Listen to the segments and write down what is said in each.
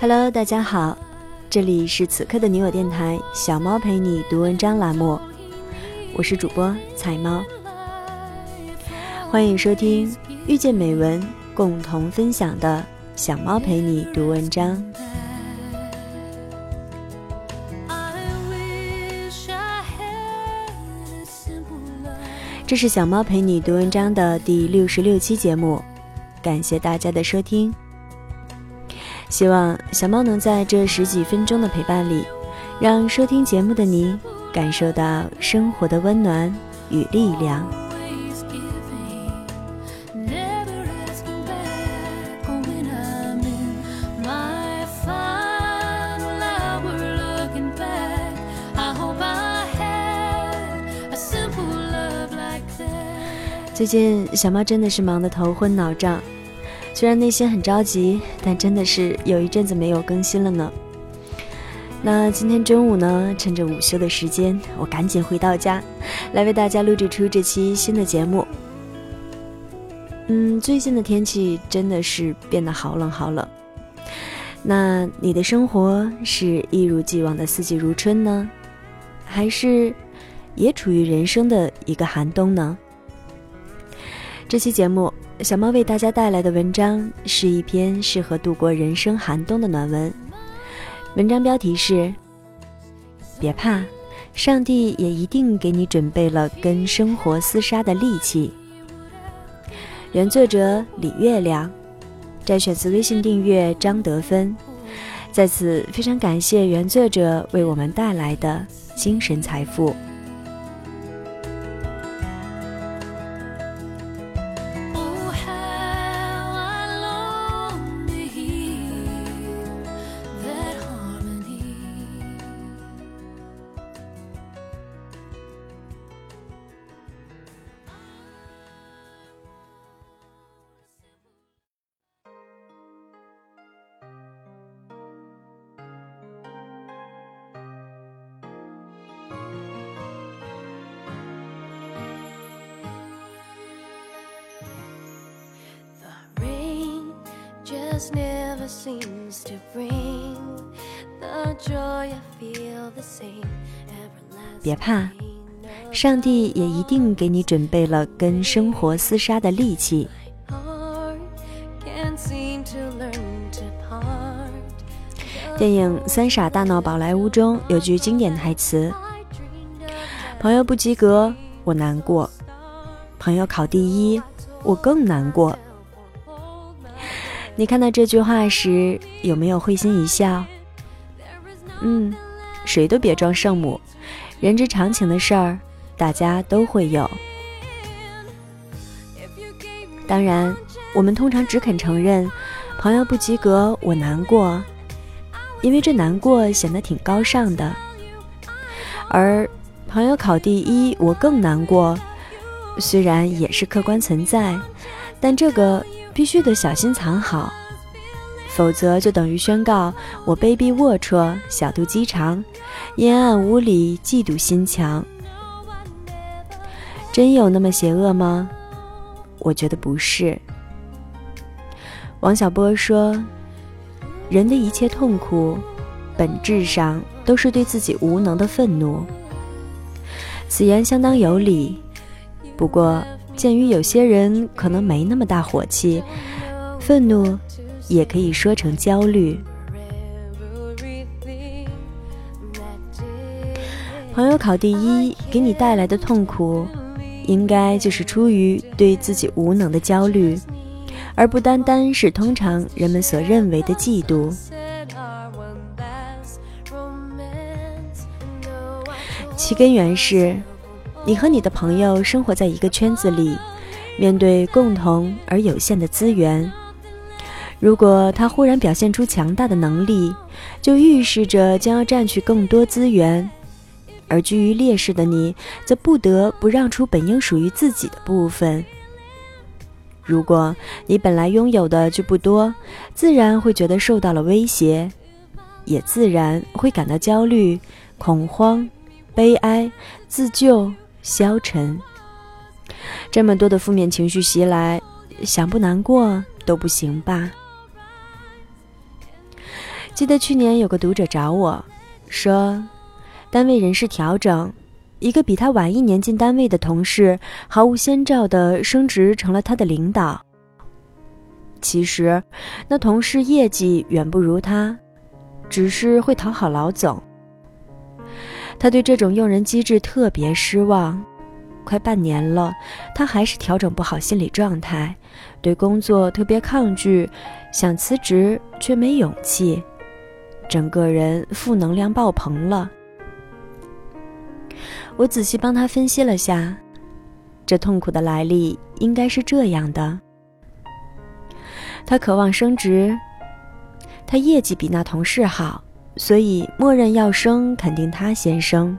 Hello，大家好，这里是此刻的你我电台小猫陪你读文章栏目，我是主播彩猫，欢迎收听遇见美文共同分享的小猫陪你读文章。这是小猫陪你读文章的第六十六期节目，感谢大家的收听。希望小猫能在这十几分钟的陪伴里，让收听节目的你感受到生活的温暖与力量。最近小猫真的是忙得头昏脑胀，虽然内心很着急，但真的是有一阵子没有更新了呢。那今天中午呢，趁着午休的时间，我赶紧回到家，来为大家录制出这期新的节目。嗯，最近的天气真的是变得好冷好冷。那你的生活是一如既往的四季如春呢，还是也处于人生的一个寒冬呢？这期节目，小猫为大家带来的文章是一篇适合度过人生寒冬的暖文。文章标题是：别怕，上帝也一定给你准备了跟生活厮杀的利器。原作者李月亮，摘选自微信订阅张德芬。在此非常感谢原作者为我们带来的精神财富。never seems to bring the joy of feel the same ever last。别怕，上帝也一定给你准备了跟生活厮杀的利器。电影《三傻大闹宝莱坞》中有句经典台词：朋友不及格我难过，朋友考第一我更难过。你看到这句话时，有没有会心一笑？嗯，谁都别装圣母，人之常情的事儿，大家都会有。当然，我们通常只肯承认朋友不及格，我难过，因为这难过显得挺高尚的。而朋友考第一，我更难过，虽然也是客观存在，但这个必须得小心藏好，否则就等于宣告我卑鄙龌龊、小肚鸡肠、阴暗无理、嫉妒心强。真有那么邪恶吗？我觉得不是。王小波说：“人的一切痛苦，本质上都是对自己无能的愤怒。”此言相当有理，不过鉴于有些人可能没那么大火气，愤怒也可以说成焦虑。朋友考第一给你带来的痛苦，应该就是出于对自己无能的焦虑，而不单单是通常人们所认为的嫉妒。其根源是，你和你的朋友生活在一个圈子里，面对共同而有限的资源。如果他忽然表现出强大的能力，就预示着将要占据更多资源，而居于劣势的你，则不得不让出本应属于自己的部分。如果你本来拥有的就不多，自然会觉得受到了威胁，也自然会感到焦虑、恐慌、悲哀、自救、消沉。这么多的负面情绪袭来，想不难过都不行吧？记得去年有个读者找我，说，单位人事调整，一个比他晚一年进单位的同事，毫无先兆的升职成了他的领导。其实，那同事业绩远不如他，只是会讨好老总。他对这种用人机制特别失望，快半年了，他还是调整不好心理状态，对工作特别抗拒，想辞职却没勇气。整个人负能量爆棚了。我仔细帮他分析了下，这痛苦的来历应该是这样的：他渴望升职，他业绩比那同事好，所以默认要生，肯定他先生。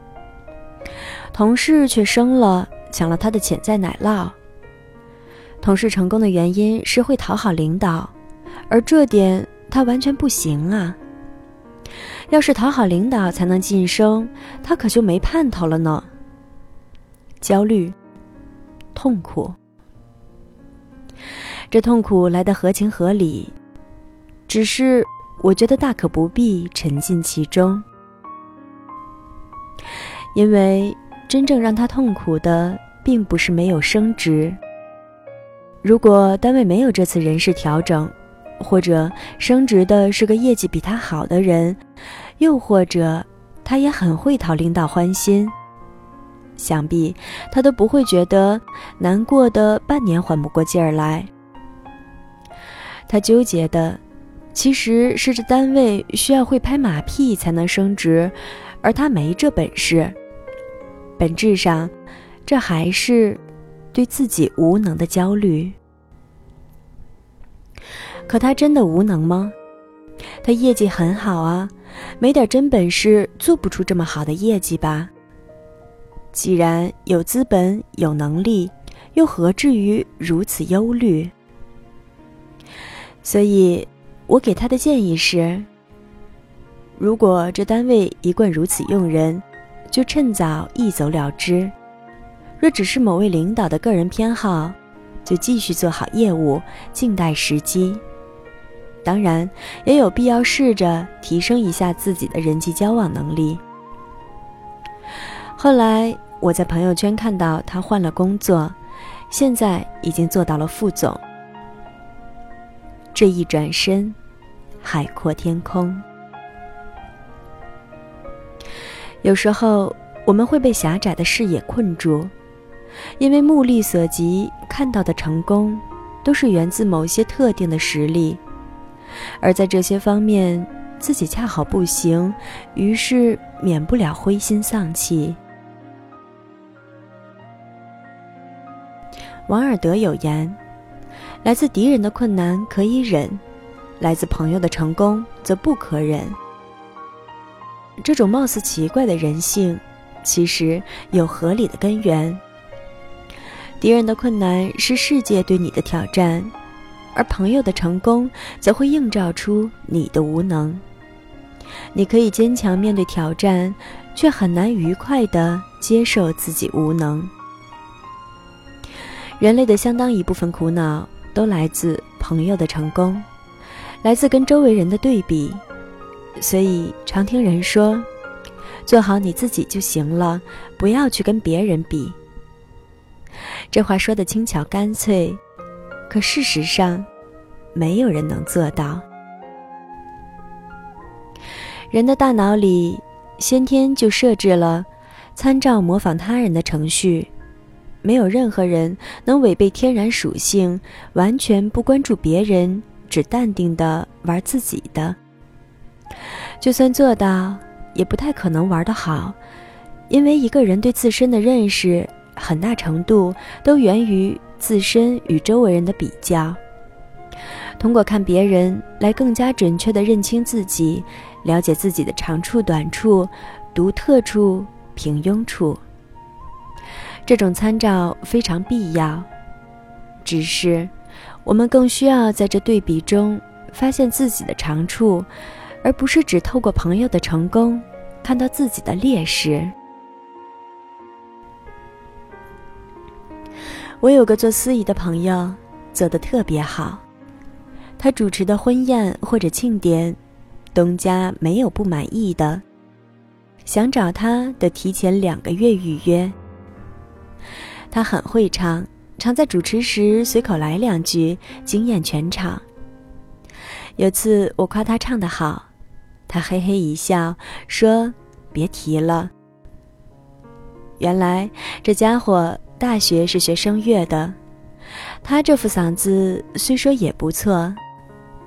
同事却生了，抢了他的潜在奶酪。同事成功的原因是会讨好领导，而这点他完全不行啊。要是讨好领导才能晋升，他可就没盼头了呢。焦虑、痛苦，这痛苦来得合情合理，只是我觉得大可不必沉浸其中，因为真正让他痛苦的，并不是没有升职。如果单位没有这次人事调整，或者升职的是个业绩比他好的人，又或者他也很会讨领导欢心，想必他都不会觉得难过的半年缓不过劲儿来。他纠结的其实是这单位需要会拍马屁才能升职，而他没这本事。本质上，这还是对自己无能的焦虑。可他真的无能吗？他业绩很好啊，没点真本事做不出这么好的业绩吧？既然有资本有能力，又何至于如此忧虑？所以，我给他的建议是：如果这单位一贯如此用人，就趁早一走了之；若只是某位领导的个人偏好，就继续做好业务，静待时机。当然，也有必要试着提升一下自己的人际交往能力。后来我在朋友圈看到他换了工作，现在已经做到了副总。这一转身，海阔天空。有时候我们会被狭窄的视野困住，因为目力所及看到的成功，都是源自某些特定的实力。而在这些方面，自己恰好不行，于是免不了灰心丧气。王尔德有言：“来自敌人的困难可以忍，来自朋友的成功则不可忍。”这种貌似奇怪的人性，其实有合理的根源。敌人的困难是世界对你的挑战。而朋友的成功则会映照出你的无能。你可以坚强面对挑战，却很难愉快地接受自己无能。人类的相当一部分苦恼都来自朋友的成功，来自跟周围人的对比。所以常听人说：“做好你自己就行了，不要去跟别人比。”这话说的轻巧干脆。可事实上，没有人能做到。人的大脑里先天就设置了参照模仿他人的程序，没有任何人能违背天然属性，完全不关注别人，只淡定的玩自己的。就算做到，也不太可能玩得好，因为一个人对自身的认识，很大程度都源于。自身与周围人的比较，通过看别人来更加准确地认清自己，了解自己的长处、短处、独特处、平庸处。这种参照非常必要，只是我们更需要在这对比中发现自己的长处，而不是只透过朋友的成功看到自己的劣势。我有个做司仪的朋友，做得特别好。他主持的婚宴或者庆典，东家没有不满意的，想找他得提前两个月预约。他很会唱，常在主持时随口来两句，惊艳全场。有次我夸他唱得好，他嘿嘿一笑，说：“别提了。”原来这家伙。大学是学声乐的，他这副嗓子虽说也不错，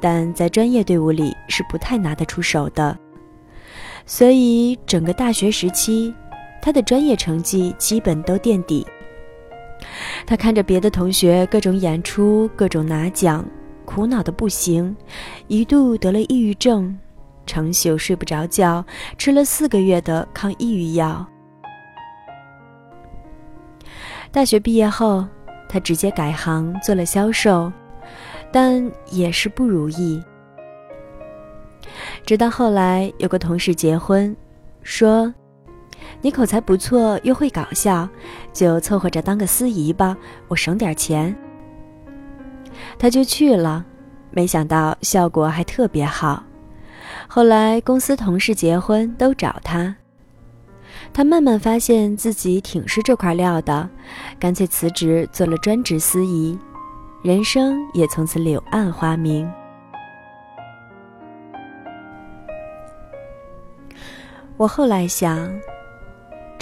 但在专业队伍里是不太拿得出手的。所以整个大学时期，他的专业成绩基本都垫底。他看着别的同学各种演出、各种拿奖，苦恼的不行，一度得了抑郁症，成宿睡不着觉，吃了四个月的抗抑郁药。大学毕业后，他直接改行做了销售，但也是不如意。直到后来有个同事结婚，说：“你口才不错，又会搞笑，就凑合着当个司仪吧，我省点钱。”他就去了，没想到效果还特别好。后来公司同事结婚都找他。他慢慢发现自己挺是这块料的，干脆辞职做了专职司仪，人生也从此柳暗花明。我后来想，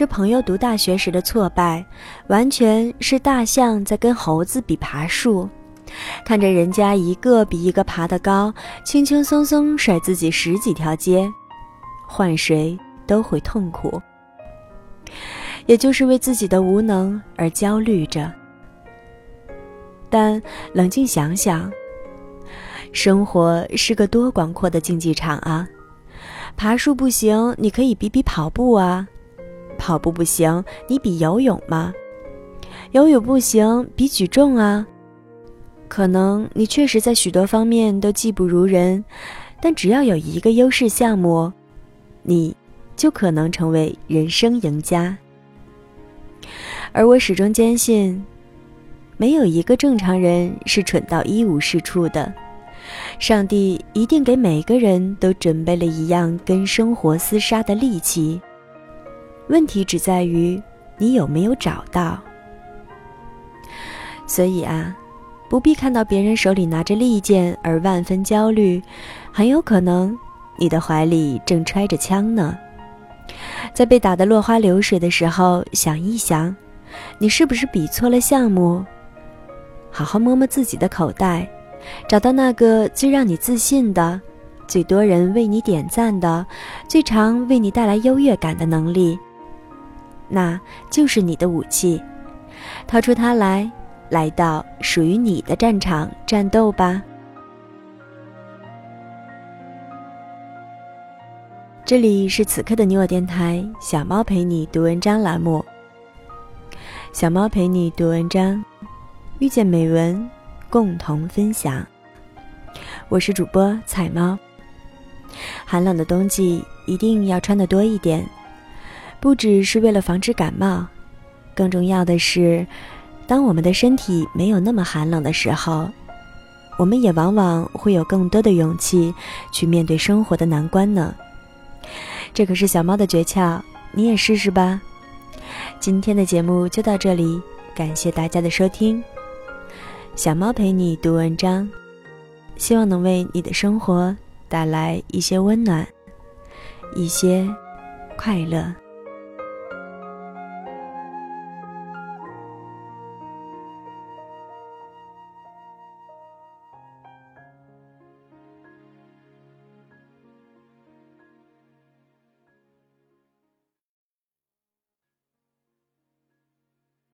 这朋友读大学时的挫败，完全是大象在跟猴子比爬树，看着人家一个比一个爬得高，轻轻松松甩自己十几条街，换谁都会痛苦。也就是为自己的无能而焦虑着，但冷静想想，生活是个多广阔的竞技场啊！爬树不行，你可以比比跑步啊；跑步不行，你比游泳吗？游泳不行，比举重啊。可能你确实在许多方面都技不如人，但只要有一个优势项目，你就可能成为人生赢家。而我始终坚信，没有一个正常人是蠢到一无是处的。上帝一定给每个人都准备了一样跟生活厮杀的利器，问题只在于你有没有找到。所以啊，不必看到别人手里拿着利剑而万分焦虑，很有可能你的怀里正揣着枪呢。在被打得落花流水的时候，想一想。你是不是比错了项目？好好摸摸自己的口袋，找到那个最让你自信的、最多人为你点赞的、最常为你带来优越感的能力，那就是你的武器。掏出它来，来到属于你的战场战斗吧。这里是此刻的你我电台，小猫陪你读文章栏目。小猫陪你读文章，遇见美文，共同分享。我是主播彩猫。寒冷的冬季一定要穿的多一点，不只是为了防止感冒，更重要的是，当我们的身体没有那么寒冷的时候，我们也往往会有更多的勇气去面对生活的难关呢。这可是小猫的诀窍，你也试试吧。今天的节目就到这里，感谢大家的收听。小猫陪你读文章，希望能为你的生活带来一些温暖，一些快乐。